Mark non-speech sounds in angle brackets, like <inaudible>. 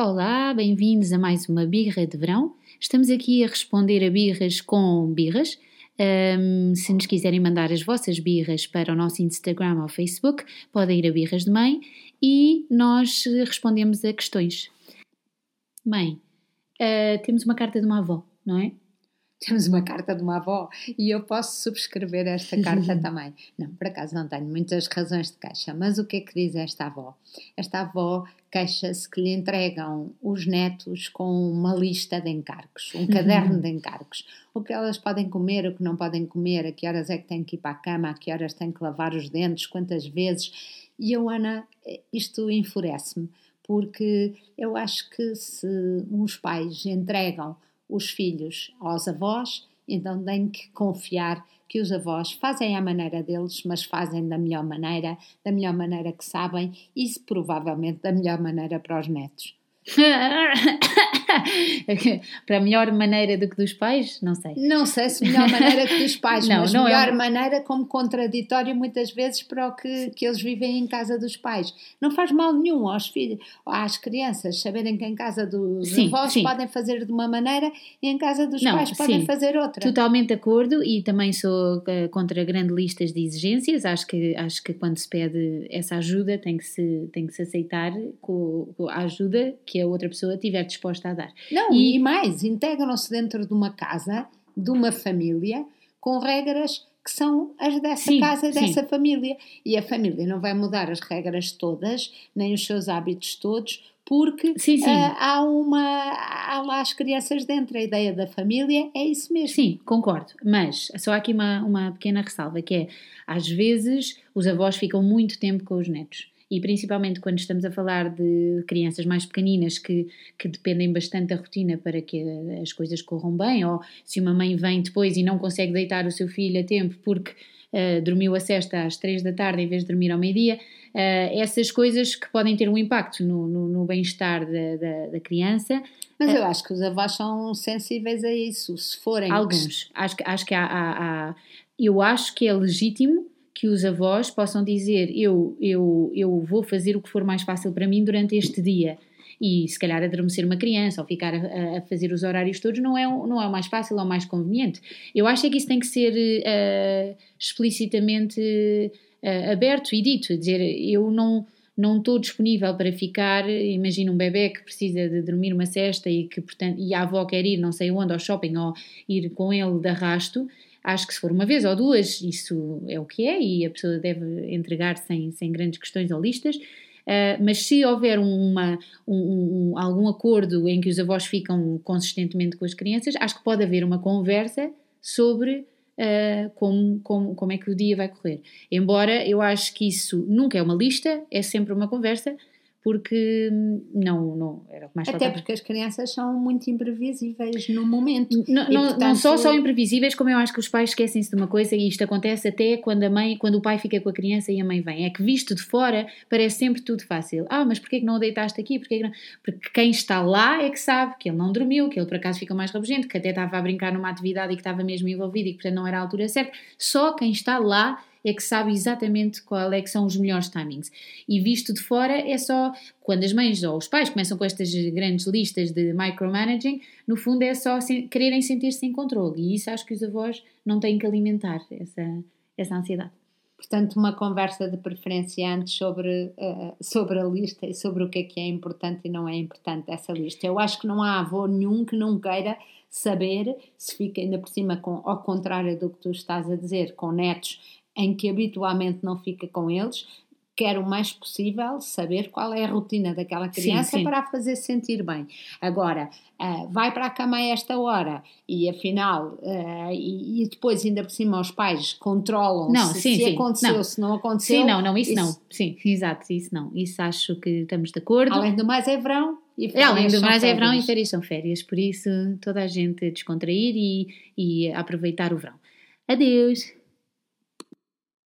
Olá, bem-vindos a mais uma birra de verão. Estamos aqui a responder a birras com birras. Um, se nos quiserem mandar as vossas birras para o nosso Instagram ou Facebook, podem ir a Birras de Mãe e nós respondemos a questões. Mãe, uh, temos uma carta de uma avó, não é? Temos uma carta de uma avó e eu posso subscrever esta carta <laughs> também. Não, por acaso não tenho muitas razões de queixa, mas o que é que diz esta avó? Esta avó queixa-se que lhe entregam os netos com uma lista de encargos, um caderno de encargos. O que elas podem comer, o que não podem comer, a que horas é que têm que ir para a cama, a que horas têm que lavar os dentes, quantas vezes. E eu, Ana, isto enfurece-me, porque eu acho que se uns pais entregam os filhos aos avós, então têm que confiar que os avós fazem à maneira deles, mas fazem da melhor maneira, da melhor maneira que sabem e provavelmente da melhor maneira para os netos. <laughs> para a melhor maneira do que dos pais? Não sei. Não sei se melhor maneira que dos pais, <laughs> não, mas não é melhor é... maneira como contraditório muitas vezes para o que, que eles vivem em casa dos pais. Não faz mal nenhum aos filhos, às crianças, saberem que em casa dos sim, avós sim. podem fazer de uma maneira e em casa dos não, pais podem sim, fazer outra. Totalmente de acordo e também sou uh, contra grandes listas de exigências. Acho que, acho que quando se pede essa ajuda tem que se, tem que se aceitar com, com a ajuda que a outra pessoa tiver disposta a dar. Não, e, e mais, integram-se dentro de uma casa, de uma família, com regras que são as dessa sim, casa dessa sim. família. E a família não vai mudar as regras todas, nem os seus hábitos todos, porque sim. Uh, há uma há lá as crianças dentro, a ideia da família é isso mesmo. Sim, concordo, mas só há aqui uma, uma pequena ressalva que é às vezes os avós ficam muito tempo com os netos e principalmente quando estamos a falar de crianças mais pequeninas que, que dependem bastante da rotina para que as coisas corram bem, ou se uma mãe vem depois e não consegue deitar o seu filho a tempo porque uh, dormiu a sexta às três da tarde em vez de dormir ao meio-dia, uh, essas coisas que podem ter um impacto no, no, no bem-estar da, da, da, criança. Mas eu acho que os avós são sensíveis a isso, se forem. Alguns. Acho, acho que há, há, há eu acho que é legítimo que os avós possam dizer eu, eu, eu vou fazer o que for mais fácil para mim durante este dia e se calhar adormecer uma criança ou ficar a, a, fazer os horários todos não é, não é o mais fácil ou o mais conveniente. Eu acho é que isso tem que ser uh, explicitamente uh, aberto e dito, dizer eu não não estou disponível para ficar, imagina um bebê que precisa de dormir uma cesta e que portanto e a avó quer ir não sei onde ao shopping ou ir com ele de arrasto, Acho que se for uma vez ou duas, isso é o que é e a pessoa deve entregar sem, sem grandes questões ou listas. Uh, mas se houver uma, um, um, algum acordo em que os avós ficam consistentemente com as crianças, acho que pode haver uma conversa sobre uh, como, como, como é que o dia vai correr. Embora eu acho que isso nunca é uma lista, é sempre uma conversa, porque não, não era o que mais Até faltava. porque as crianças são muito imprevisíveis no momento. Não, não, portanto... não só são imprevisíveis, como eu acho que os pais esquecem-se de uma coisa e isto acontece até quando a mãe, quando o pai fica com a criança e a mãe vem. É que visto de fora parece sempre tudo fácil. Ah, mas porquê que não o deitaste aqui? Porquê que? Porque quem está lá é que sabe que ele não dormiu, que ele por acaso fica mais rabugento, que até estava a brincar numa atividade e que estava mesmo envolvido e que portanto não era a altura certa. Só quem está lá é que sabe exatamente qual é que são os melhores timings. E visto de fora é só quando as mães ou os pais começam com estas grandes listas de micromanaging, no fundo é só quererem sentir-se em controle. E isso acho que os avós não têm que alimentar essa, essa ansiedade. Portanto, uma conversa de preferência antes sobre, uh, sobre a lista e sobre o que é que é importante e não é importante essa lista. Eu acho que não há avô nenhum que não queira saber se fica ainda por cima, com, ao contrário do que tu estás a dizer, com netos em que habitualmente não fica com eles, quer o mais possível saber qual é a rotina daquela criança sim, sim. para a fazer sentir bem. Agora, uh, vai para a cama a esta hora e afinal, uh, e, e, depois ainda por cima os pais controlam não, se, sim, se aconteceu, não. se não aconteceu. Sim, não, não, isso, isso, não. Sim, exato, isso não. Isso acho que estamos de acordo. Além do mais é verão. E é, além do mais é verão e férias são férias, por isso toda a gente descontrair e, e aproveitar o verão. Adeus!